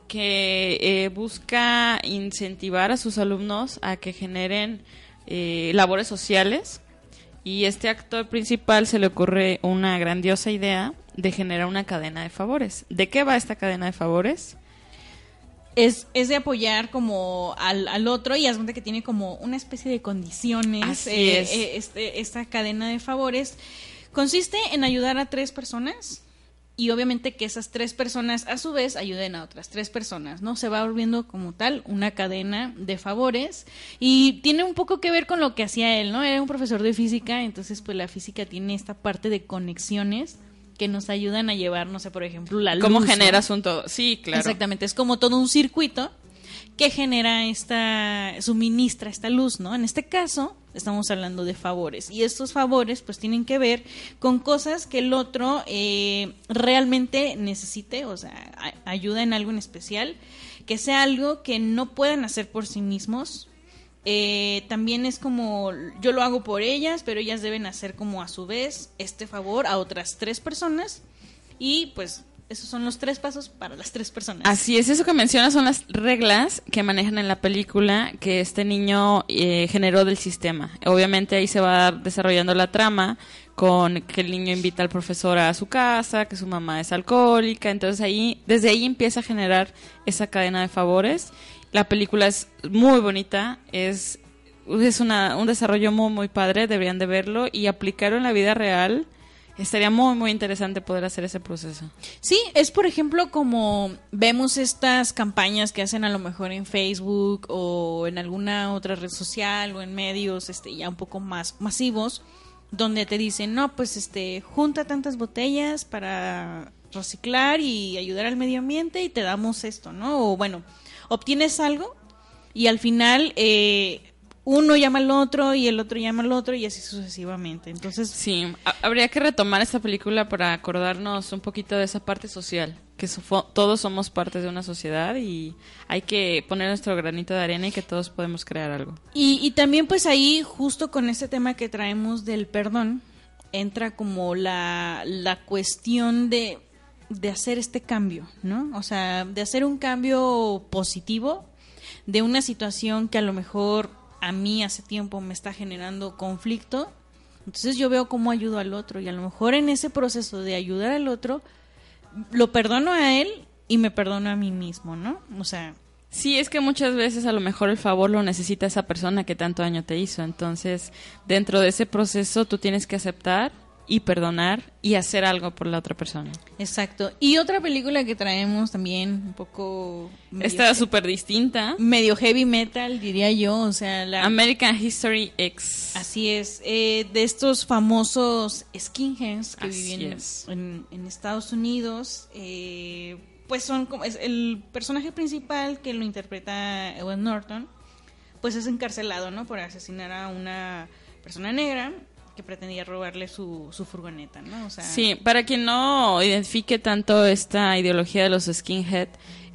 que eh, busca incentivar a sus alumnos a que generen eh, labores sociales y este actor principal se le ocurre una grandiosa idea de generar una cadena de favores. ¿De qué va esta cadena de favores? Es, es de apoyar como al, al otro y haz cuenta que tiene como una especie de condiciones. Eh, es. eh, este- esta cadena de favores consiste en ayudar a tres personas y obviamente que esas tres personas a su vez ayuden a otras tres personas, ¿no? Se va volviendo como tal una cadena de favores y tiene un poco que ver con lo que hacía él, ¿no? Era un profesor de física, entonces pues la física tiene esta parte de conexiones que nos ayudan a llevar, no sé, por ejemplo, la luz. ¿Cómo ¿no? generas un todo? Sí, claro. Exactamente, es como todo un circuito que genera esta, suministra esta luz, ¿no? En este caso, estamos hablando de favores. Y estos favores, pues, tienen que ver con cosas que el otro eh, realmente necesite, o sea, ayuda en algo en especial, que sea algo que no puedan hacer por sí mismos. Eh, también es como yo lo hago por ellas, pero ellas deben hacer como a su vez este favor a otras tres personas y pues esos son los tres pasos para las tres personas. Así es, eso que mencionas son las reglas que manejan en la película que este niño eh, generó del sistema. Obviamente ahí se va desarrollando la trama con que el niño invita al profesor a su casa, que su mamá es alcohólica, entonces ahí desde ahí empieza a generar esa cadena de favores. La película es muy bonita, es es una, un desarrollo muy muy padre, deberían de verlo y aplicarlo en la vida real. Estaría muy muy interesante poder hacer ese proceso. Sí, es por ejemplo como vemos estas campañas que hacen a lo mejor en Facebook o en alguna otra red social o en medios este ya un poco más masivos donde te dicen, "No, pues este junta tantas botellas para reciclar y ayudar al medio ambiente y te damos esto, ¿no? O bueno, obtienes algo y al final eh, uno llama al otro y el otro llama al otro y así sucesivamente. Entonces, Sí, ha- habría que retomar esta película para acordarnos un poquito de esa parte social, que so- todos somos parte de una sociedad y hay que poner nuestro granito de arena y que todos podemos crear algo. Y, y también pues ahí, justo con este tema que traemos del perdón, entra como la, la cuestión de, de hacer este cambio, ¿no? O sea, de hacer un cambio positivo de una situación que a lo mejor a mí hace tiempo me está generando conflicto. Entonces yo veo cómo ayudo al otro y a lo mejor en ese proceso de ayudar al otro, lo perdono a él y me perdono a mí mismo, ¿no? O sea, Sí, es que muchas veces a lo mejor el favor lo necesita esa persona que tanto daño te hizo. Entonces, dentro de ese proceso tú tienes que aceptar y perdonar y hacer algo por la otra persona. Exacto. Y otra película que traemos también un poco medio, Esta es súper distinta. medio heavy metal, diría yo, o sea, la American History X. así es, eh, de estos famosos skinheads que Así viven es. en, en Estados Unidos, eh, pues son como es el personaje principal que lo interpreta Ewan Norton, pues es encarcelado, ¿no? Por asesinar a una persona negra que pretendía robarle su, su furgoneta, ¿no? O sea, Sí, para quien no identifique tanto esta ideología de los skinhead,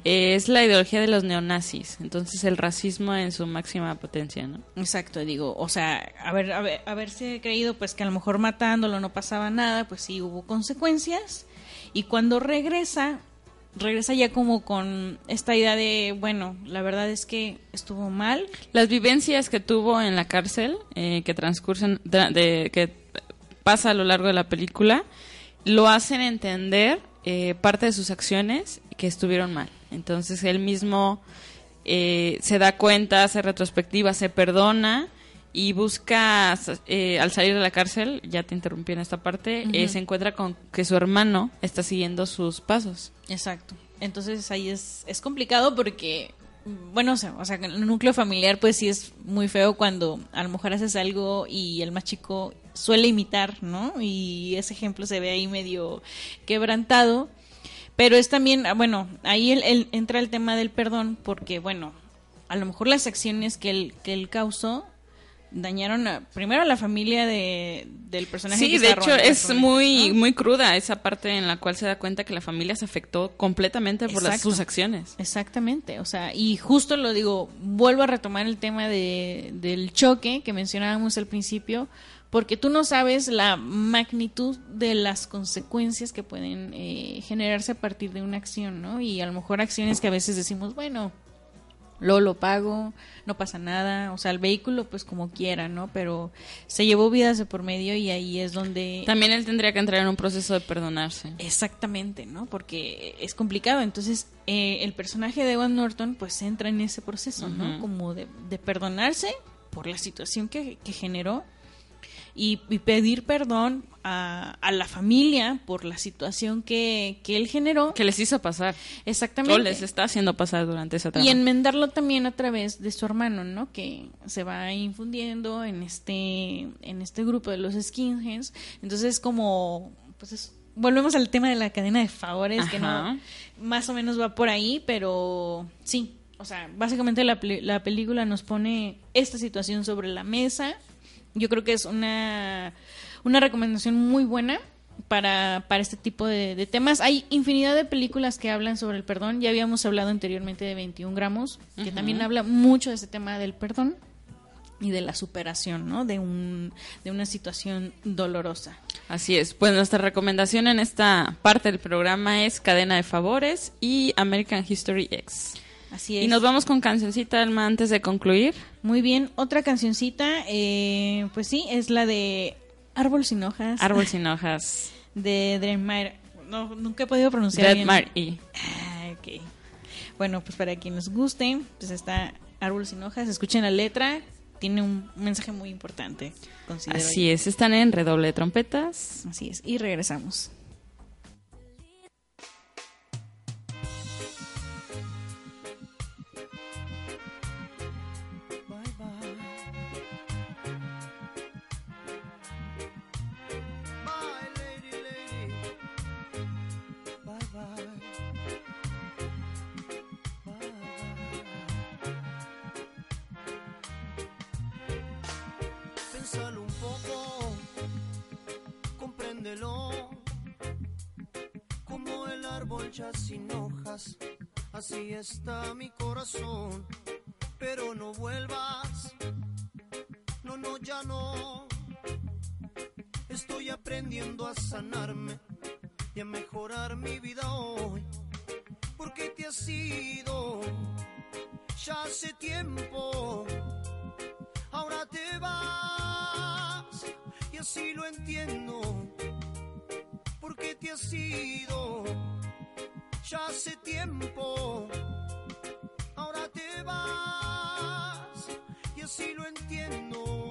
eh, es la ideología de los neonazis. Entonces, el racismo en su máxima potencia, ¿no? Exacto, digo, o sea, haber, haber, haberse creído pues que a lo mejor matándolo no pasaba nada, pues sí hubo consecuencias. Y cuando regresa, regresa ya como con esta idea de, bueno, la verdad es que estuvo mal. Las vivencias que tuvo en la cárcel, eh, que transcurren, de, de- que pasa a lo largo de la película, lo hacen entender eh, parte de sus acciones que estuvieron mal. Entonces él mismo eh, se da cuenta, hace retrospectiva, se perdona y busca, eh, al salir de la cárcel, ya te interrumpí en esta parte, eh, se encuentra con que su hermano está siguiendo sus pasos. Exacto. Entonces ahí es, es complicado porque, bueno, o sea, o sea, en el núcleo familiar pues sí es muy feo cuando a lo mejor haces algo y el más chico suele imitar, ¿no? Y ese ejemplo se ve ahí medio quebrantado. Pero es también, ah, bueno, ahí el- el- entra el tema del perdón porque, bueno, a lo mejor las acciones que él, que él causó dañaron a- primero a la familia de, del personaje. Sí, que de hecho es muy muy cruda esa parte en la cual se da cuenta que la familia se afectó completamente por las, sus acciones. Exactamente, o sea, y justo lo digo, vuelvo a retomar el tema de, del choque que mencionábamos al principio, porque tú no sabes la magnitud de las consecuencias que pueden eh, generarse a partir de una acción, ¿no? Y a lo mejor acciones que a veces decimos, bueno, luego lo pago, no pasa nada, o sea, el vehículo pues como quiera, ¿no? Pero se llevó vidas de por medio y ahí es donde... También él tendría que entrar en un proceso de perdonarse. Exactamente, ¿no? Porque es complicado. Entonces, eh, el personaje de Evan Norton, pues entra en ese proceso, ¿no? Como de, de perdonarse por la situación que, que generó y, y pedir perdón a, a la familia por la situación que, que él generó. Que les hizo pasar. Exactamente. O les está haciendo pasar durante esa etapa. Y enmendarlo también a través de su hermano, ¿no? Que se va infundiendo en este, en este grupo de los skinheads. Entonces, como, pues es- volvemos al tema de la cadena de favores, que no, más o menos va por ahí, pero sí. O sea, básicamente la, la película nos pone esta situación sobre la mesa. Yo creo que es una, una recomendación muy buena para, para este tipo de, de temas. Hay infinidad de películas que hablan sobre el perdón. Ya habíamos hablado anteriormente de 21 gramos, que también habla mucho de ese tema del perdón y de la superación, ¿no? De, un, de una situación dolorosa. Así es. Pues nuestra recomendación en esta parte del programa es Cadena de Favores y American History X. Así es. Y nos vamos con cancioncita, Alma, antes de concluir. Muy bien, otra cancioncita, eh, pues sí, es la de Árbol sin hojas. Árbol <laughs> sin hojas. De Dreadmire. No, nunca he podido pronunciar bien. Dead y Ah, ok. Bueno, pues para quien nos guste, pues está Árbol sin hojas. Escuchen la letra. Tiene un mensaje muy importante. Así es. Están en redoble de trompetas. Así es. Y regresamos. Ya sin hojas, así está mi corazón. Pero no vuelvas, no, no, ya no. Estoy aprendiendo a sanarme y a mejorar mi vida hoy. Porque te has ido ya hace tiempo. Ahora te vas y así lo entiendo. Porque te has ido ya hace tiempo. Ahora te vas y así lo entiendo.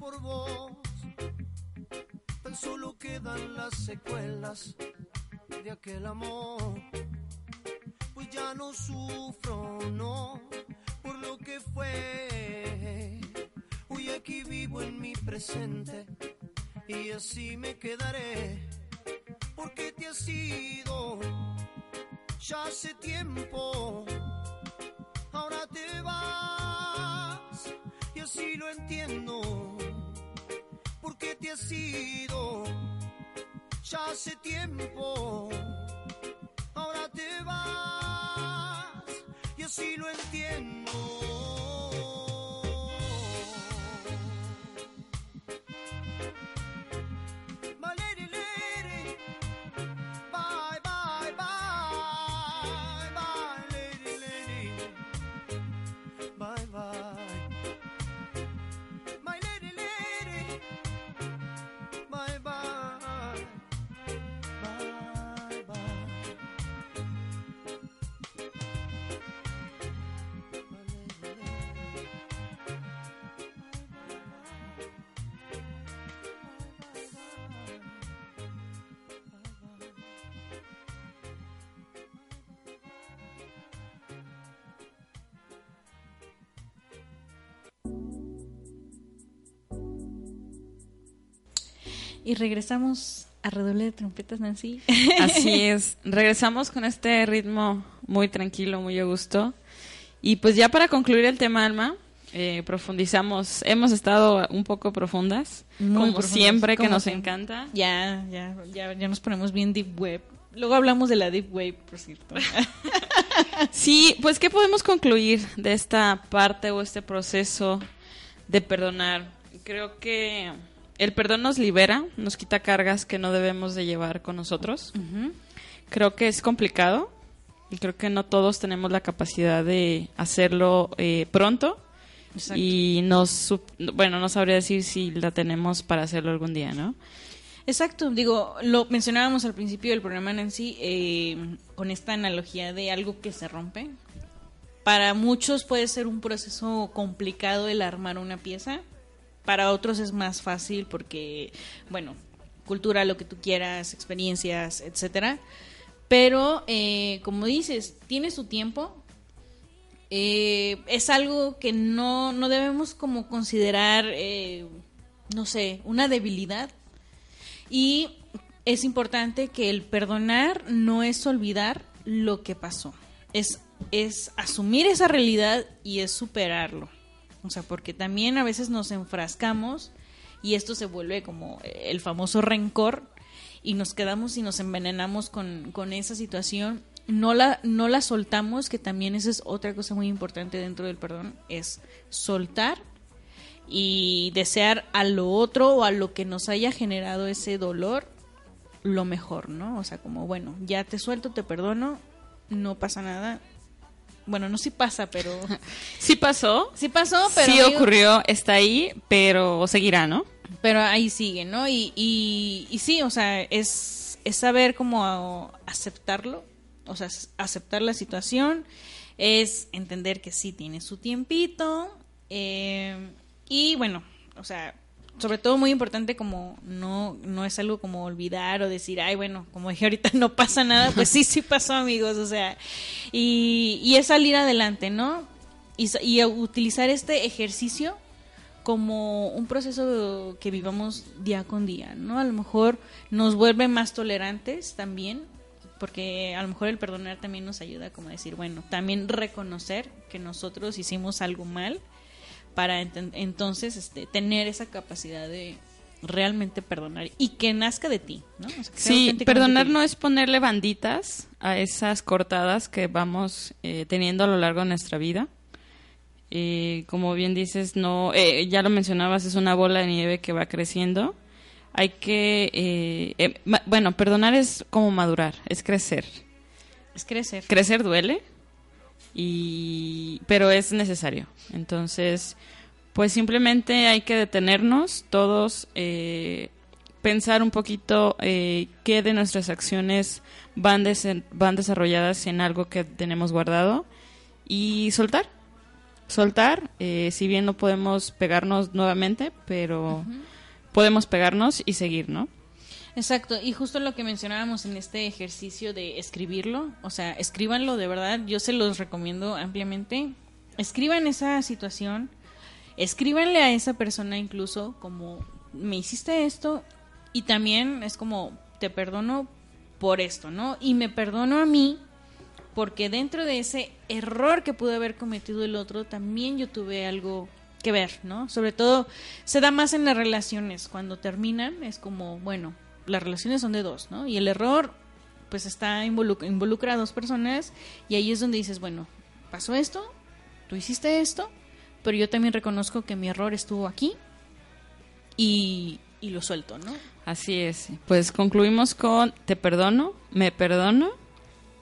Por vos, tan solo quedan las secuelas de aquel amor. Pues ya no sufro, no, por lo que fue. Hoy aquí vivo en mi presente y así me quedaré, porque te has ido ya hace tiempo ahora te vas y así lo entiendo porque te has ido ya hace tiempo. Ahora te vas y así lo entiendo Y regresamos a redoble de trompetas, Nancy. <laughs> Así <laughs> es. Regresamos con este ritmo muy tranquilo, muy a gusto. Y pues ya para concluir el tema, Alma, eh, profundizamos. Hemos estado un poco profundas, Muy como profundas, siempre, que nos siempre. encanta. Ya, ya, ya, ya nos ponemos bien deep web. Luego hablamos de la deep web, por cierto. <laughs> Sí, pues ¿qué podemos concluir de esta parte o este proceso de perdonar? Creo que el perdón nos libera, nos quita cargas que no debemos de llevar con nosotros. Creo que es complicado y creo que no todos tenemos la capacidad de hacerlo eh, pronto Exacto. y no, sup- bueno, no sabría decir si la tenemos para hacerlo algún día, ¿no? Exacto, digo, lo mencionábamos al principio del programa, Nancy, eh, con esta analogía de algo que se rompe. Para muchos puede ser un proceso complicado el armar una pieza, para otros es más fácil porque, bueno, cultura, lo que tú quieras, experiencias, etcétera. Pero, eh, como dices, tiene su tiempo. Eh, es algo que no, no debemos como considerar, eh, no sé, una debilidad. Y es importante que el perdonar no es olvidar lo que pasó. Es, es asumir esa realidad y es superarlo. O sea, porque también a veces nos enfrascamos y esto se vuelve como el famoso rencor y nos quedamos y nos envenenamos con, con esa situación. No la, no la soltamos, que también esa es otra cosa muy importante dentro del perdón, es soltar y desear a lo otro o a lo que nos haya generado ese dolor lo mejor, ¿no? O sea, como, bueno, ya te suelto, te perdono, no pasa nada. Bueno, no sí pasa, pero... <laughs> Sí pasó, Sí pasó, pero... sí digo- ocurrió, está ahí, pero seguirá, ¿no? Pero ahí sigue, ¿no? Y, y, y sí, o sea, es, es saber cómo aceptarlo, o sea, aceptar la situación, es entender que sí tiene su tiempito, eh, y bueno, o sea, sobre todo muy importante como no, no es algo como olvidar o decir, ay, bueno, como dije ahorita <laughs> no pasa nada, pues sí, sí pasó amigos, o sea, y, y es salir adelante, ¿no? Y, y utilizar este ejercicio como un proceso que vivamos día con día, ¿no? A lo mejor nos vuelve más tolerantes también, porque a lo mejor el perdonar también nos ayuda como a decir, bueno, también reconocer que nosotros hicimos algo mal para entonces este, tener esa capacidad de realmente perdonar y que nazca de ti, ¿no? O sea, Sí, perdonar no es ponerle banditas a esas cortadas que vamos eh, teniendo a lo largo de nuestra vida. Eh, como bien dices, no, eh, ya lo mencionabas, es una bola de nieve que va creciendo. Hay que, eh, ma- bueno, perdonar es como madurar, es crecer. es crecer. Crecer duele, y, pero es necesario. Entonces, pues simplemente hay que detenernos todos, eh, pensar un poquito eh, qué de nuestras acciones van, desen- van desarrolladas en algo que tenemos guardado y soltar. Soltar, eh, si bien no podemos pegarnos nuevamente, pero podemos pegarnos y seguir, ¿no? Exacto, y justo lo que mencionábamos en este ejercicio de escribirlo, o sea, escríbanlo de verdad, yo se los recomiendo ampliamente. Escriban esa situación, escríbanle a esa persona incluso como me hiciste esto y también es como te perdono por esto, ¿no? Y me perdono a mí porque dentro de ese error que pudo haber cometido el otro, también yo tuve algo que ver, ¿no? Sobre todo se da más en las relaciones, cuando terminan es como, bueno, las relaciones son de dos, ¿no? Y el error pues está involu- involucra a dos personas y ahí es donde dices, bueno, pasó esto, tú hiciste esto, pero yo también reconozco que mi error estuvo aquí y, y lo suelto, ¿no? Así es. Pues concluimos con te perdono, me perdono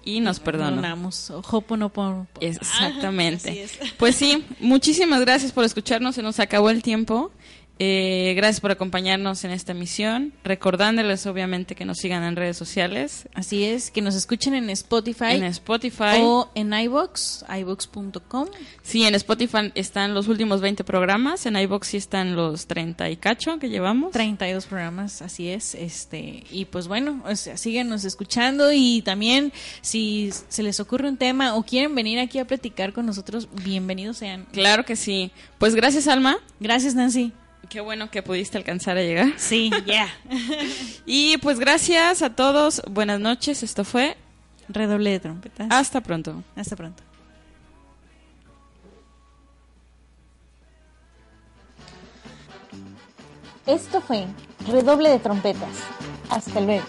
y nos perdono. Perdonamos. Hoponopono. Exactamente. Así es. Pues sí, muchísimas gracias por escucharnos. Se nos acabó el tiempo. Eh, gracias por acompañarnos en esta emisión. Recordándoles, obviamente, que nos sigan en redes sociales, Así es, que nos escuchen en Spotify, en Spotify. o en iVox, iVox.com. Sí, en Spotify están los últimos 20 programas. En iBox sí están los 30 y cacho que llevamos. 32 programas, así es. este Y pues bueno, o sea, escuchando y también si se les ocurre un tema o quieren venir aquí a platicar con nosotros, bienvenidos sean. Claro que sí. Pues gracias, Alma. Gracias, Nancy. Qué bueno que pudiste alcanzar a llegar. Sí, ya. <laughs> Y pues gracias a todos. Buenas noches. Esto fue. Redoble de trompetas. Hasta pronto. Hasta pronto. Esto fue Redoble de Trompetas. Hasta luego.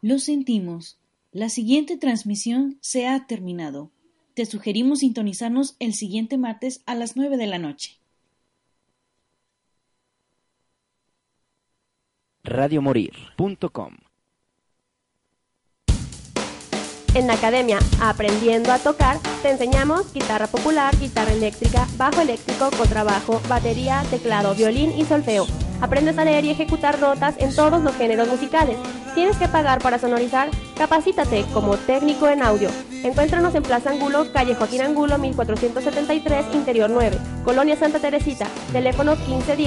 Lo sentimos. La siguiente transmisión se ha terminado. Te sugerimos sintonizarnos el siguiente martes a las 9 de la noche. radiomorir.com En la academia Aprendiendo a Tocar te enseñamos guitarra popular, guitarra eléctrica, bajo eléctrico, contrabajo, batería, teclado, violín y solfeo. Aprendes a leer y ejecutar notas en todos los géneros musicales. ¿Tienes que pagar para sonorizar? Capacítate como técnico en audio. Encuéntranos en Plaza Angulo, calle Joaquín Angulo, 1473, Interior 9, Colonia Santa Teresita, teléfono 1510.